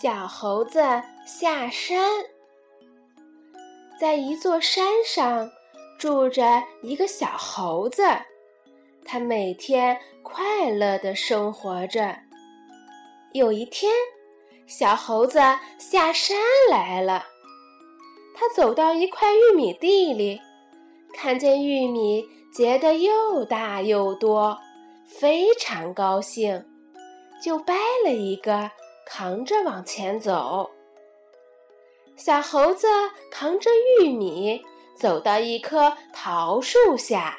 小猴子下山，在一座山上住着一个小猴子，他每天快乐的生活着。有一天，小猴子下山来了，他走到一块玉米地里，看见玉米结得又大又多，非常高兴，就掰了一个。扛着往前走，小猴子扛着玉米走到一棵桃树下。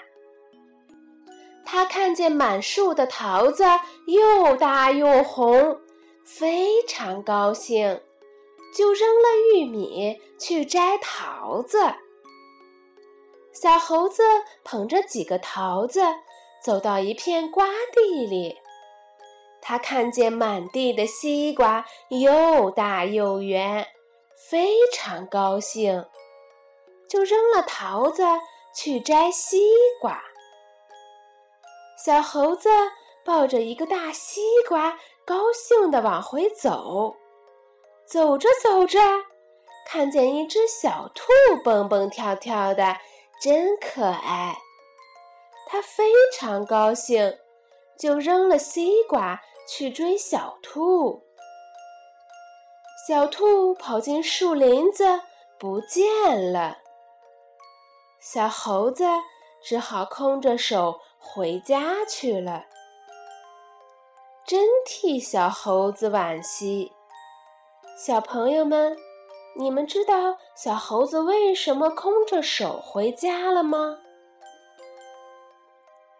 他看见满树的桃子又大又红，非常高兴，就扔了玉米去摘桃子。小猴子捧着几个桃子走到一片瓜地里。他看见满地的西瓜又大又圆，非常高兴，就扔了桃子去摘西瓜。小猴子抱着一个大西瓜，高兴地往回走。走着走着，看见一只小兔蹦蹦跳跳的，真可爱。他非常高兴，就扔了西瓜。去追小兔，小兔跑进树林子不见了。小猴子只好空着手回家去了，真替小猴子惋惜。小朋友们，你们知道小猴子为什么空着手回家了吗？